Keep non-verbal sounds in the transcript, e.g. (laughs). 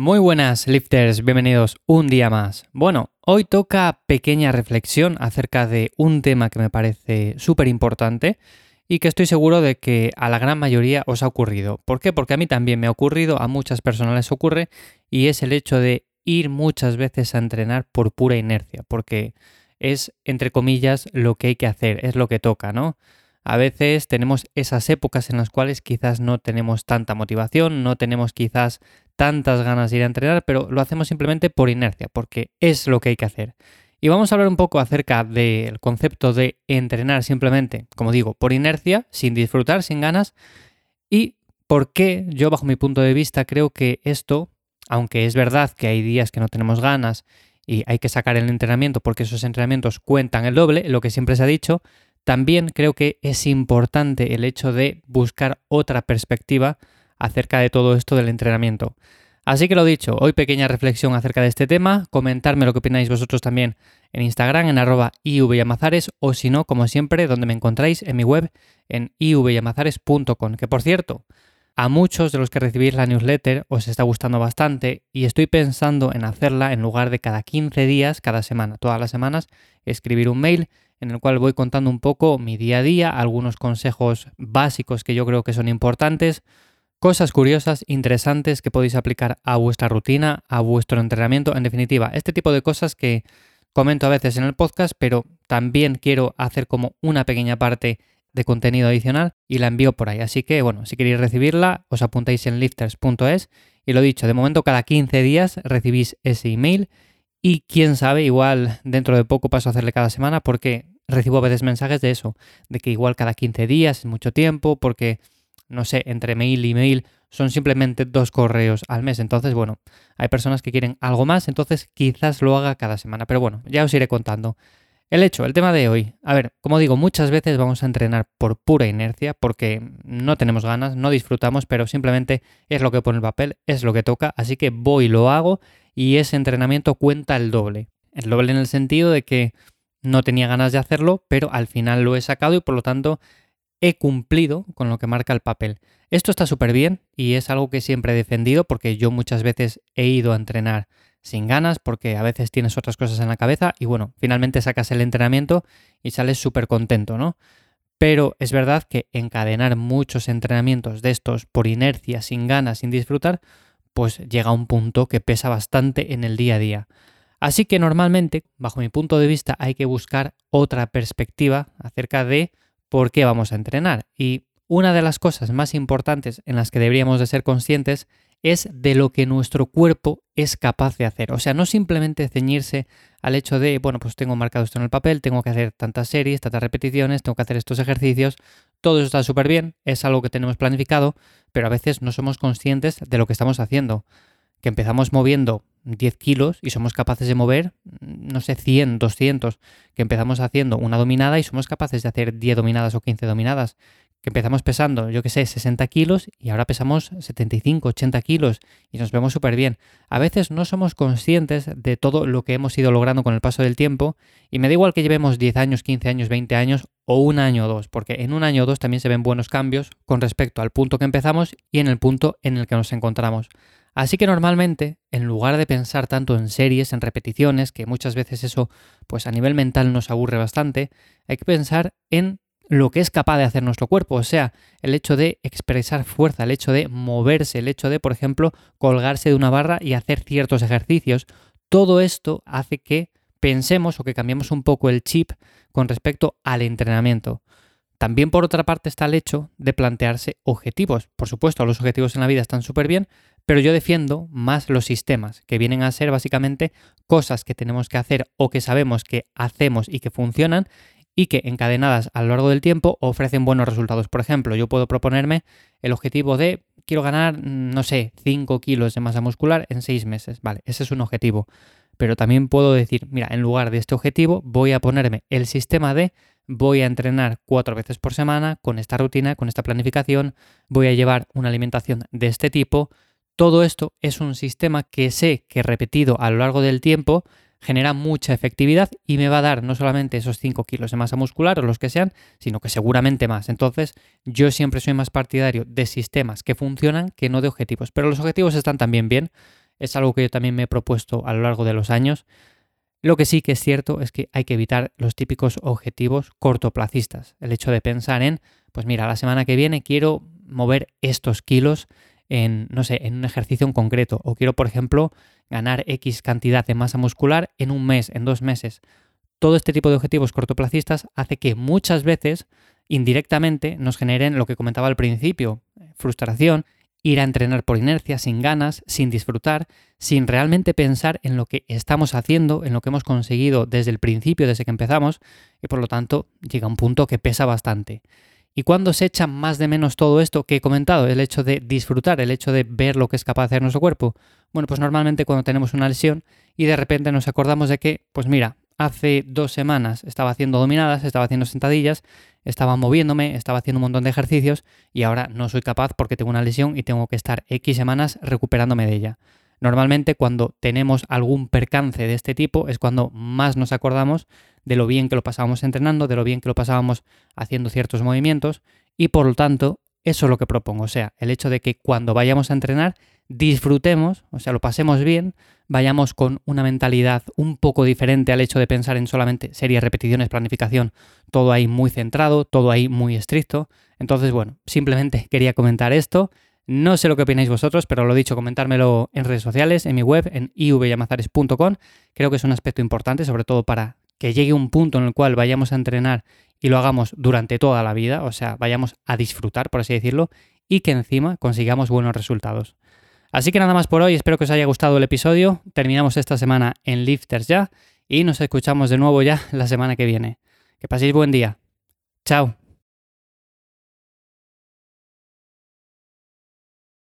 Muy buenas lifters, bienvenidos un día más. Bueno, hoy toca pequeña reflexión acerca de un tema que me parece súper importante y que estoy seguro de que a la gran mayoría os ha ocurrido. ¿Por qué? Porque a mí también me ha ocurrido, a muchas personas les ocurre y es el hecho de ir muchas veces a entrenar por pura inercia, porque es, entre comillas, lo que hay que hacer, es lo que toca, ¿no? A veces tenemos esas épocas en las cuales quizás no tenemos tanta motivación, no tenemos quizás tantas ganas de ir a entrenar, pero lo hacemos simplemente por inercia, porque es lo que hay que hacer. Y vamos a hablar un poco acerca del concepto de entrenar simplemente, como digo, por inercia, sin disfrutar, sin ganas, y por qué yo bajo mi punto de vista creo que esto, aunque es verdad que hay días que no tenemos ganas y hay que sacar el entrenamiento porque esos entrenamientos cuentan el doble, lo que siempre se ha dicho, también creo que es importante el hecho de buscar otra perspectiva acerca de todo esto del entrenamiento. Así que lo dicho, hoy pequeña reflexión acerca de este tema, comentarme lo que opináis vosotros también en Instagram en arroba ivyamazares o si no, como siempre, donde me encontráis en mi web en ivyamazares.com, que por cierto, a muchos de los que recibís la newsletter os está gustando bastante y estoy pensando en hacerla en lugar de cada 15 días, cada semana, todas las semanas, escribir un mail en el cual voy contando un poco mi día a día, algunos consejos básicos que yo creo que son importantes, cosas curiosas, interesantes que podéis aplicar a vuestra rutina, a vuestro entrenamiento, en definitiva, este tipo de cosas que comento a veces en el podcast, pero también quiero hacer como una pequeña parte de contenido adicional y la envío por ahí. Así que bueno, si queréis recibirla, os apuntáis en lifters.es y lo dicho, de momento cada 15 días recibís ese email y quién sabe, igual dentro de poco paso a hacerle cada semana porque recibo a veces mensajes de eso, de que igual cada 15 días es mucho tiempo, porque, no sé, entre mail y mail son simplemente dos correos al mes. Entonces, bueno, hay personas que quieren algo más, entonces quizás lo haga cada semana. Pero bueno, ya os iré contando. El hecho, el tema de hoy. A ver, como digo, muchas veces vamos a entrenar por pura inercia, porque no tenemos ganas, no disfrutamos, pero simplemente es lo que pone el papel, es lo que toca, así que voy lo hago y ese entrenamiento cuenta el doble. El doble en el sentido de que no tenía ganas de hacerlo, pero al final lo he sacado y por lo tanto he cumplido con lo que marca el papel. Esto está súper bien y es algo que siempre he defendido porque yo muchas veces he ido a entrenar sin ganas porque a veces tienes otras cosas en la cabeza y bueno, finalmente sacas el entrenamiento y sales súper contento, ¿no? Pero es verdad que encadenar muchos entrenamientos de estos por inercia, sin ganas, sin disfrutar, pues llega a un punto que pesa bastante en el día a día. Así que normalmente, bajo mi punto de vista, hay que buscar otra perspectiva acerca de por qué vamos a entrenar. Y una de las cosas más importantes en las que deberíamos de ser conscientes es de lo que nuestro cuerpo es capaz de hacer. O sea, no simplemente ceñirse al hecho de, bueno, pues tengo marcado esto en el papel, tengo que hacer tantas series, tantas repeticiones, tengo que hacer estos ejercicios, todo eso está súper bien, es algo que tenemos planificado, pero a veces no somos conscientes de lo que estamos haciendo. Que empezamos moviendo 10 kilos y somos capaces de mover, no sé, 100, 200. Que empezamos haciendo una dominada y somos capaces de hacer 10 dominadas o 15 dominadas que empezamos pesando, yo que sé, 60 kilos y ahora pesamos 75, 80 kilos y nos vemos súper bien. A veces no somos conscientes de todo lo que hemos ido logrando con el paso del tiempo y me da igual que llevemos 10 años, 15 años, 20 años o un año o dos, porque en un año o dos también se ven buenos cambios con respecto al punto que empezamos y en el punto en el que nos encontramos. Así que normalmente, en lugar de pensar tanto en series, en repeticiones, que muchas veces eso pues a nivel mental nos aburre bastante, hay que pensar en lo que es capaz de hacer nuestro cuerpo, o sea, el hecho de expresar fuerza, el hecho de moverse, el hecho de, por ejemplo, colgarse de una barra y hacer ciertos ejercicios, todo esto hace que pensemos o que cambiemos un poco el chip con respecto al entrenamiento. También por otra parte está el hecho de plantearse objetivos. Por supuesto, los objetivos en la vida están súper bien, pero yo defiendo más los sistemas, que vienen a ser básicamente cosas que tenemos que hacer o que sabemos que hacemos y que funcionan y que encadenadas a lo largo del tiempo ofrecen buenos resultados. Por ejemplo, yo puedo proponerme el objetivo de quiero ganar, mm, no sé, 5 kilos de masa muscular en 6 meses. Vale, ese es un objetivo. Pero también puedo decir, mira, en lugar de este objetivo voy a ponerme el sistema de voy a entrenar cuatro veces por semana con esta rutina, con esta planificación, voy a llevar una alimentación de este tipo. Todo esto es un sistema que sé que repetido a lo largo del tiempo genera mucha efectividad y me va a dar no solamente esos 5 kilos de masa muscular o los que sean, sino que seguramente más. Entonces, yo siempre soy más partidario de sistemas que funcionan que no de objetivos. Pero los objetivos están también bien. es algo que yo también me he propuesto a lo largo de los años. Lo que sí que es cierto es que hay que evitar los típicos objetivos cortoplacistas. El hecho de pensar en, pues mira, la semana que viene quiero mover estos kilos en, no sé, en un ejercicio en concreto. O quiero, por ejemplo, ganar X cantidad de masa muscular en un mes, en dos meses. Todo este tipo de objetivos cortoplacistas hace que muchas veces, indirectamente, nos generen lo que comentaba al principio, frustración, ir a entrenar por inercia, sin ganas, sin disfrutar, sin realmente pensar en lo que estamos haciendo, en lo que hemos conseguido desde el principio, desde que empezamos, y por lo tanto llega un punto que pesa bastante. ¿Y cuando se echa más de menos todo esto que he comentado? El hecho de disfrutar, el hecho de ver lo que es capaz de hacer nuestro cuerpo. Bueno, pues normalmente cuando tenemos una lesión y de repente nos acordamos de que, pues mira, hace dos semanas estaba haciendo dominadas, estaba haciendo sentadillas, estaba moviéndome, estaba haciendo un montón de ejercicios y ahora no soy capaz porque tengo una lesión y tengo que estar X semanas recuperándome de ella. Normalmente cuando tenemos algún percance de este tipo es cuando más nos acordamos de lo bien que lo pasábamos entrenando, de lo bien que lo pasábamos haciendo ciertos movimientos y por lo tanto eso es lo que propongo, o sea, el hecho de que cuando vayamos a entrenar disfrutemos, o sea, lo pasemos bien, vayamos con una mentalidad un poco diferente al hecho de pensar en solamente series, repeticiones, planificación, todo ahí muy centrado, todo ahí muy estricto. Entonces, bueno, simplemente (laughs) quería comentar esto. No sé lo que opináis vosotros, pero lo dicho, comentármelo en redes sociales, en mi web, en ivyamazares.com. Creo que es un aspecto importante, sobre todo para que llegue un punto en el cual vayamos a entrenar y lo hagamos durante toda la vida, o sea, vayamos a disfrutar, por así decirlo, y que encima consigamos buenos resultados. Así que nada más por hoy, espero que os haya gustado el episodio. Terminamos esta semana en Lifters ya y nos escuchamos de nuevo ya la semana que viene. Que paséis buen día. Chao.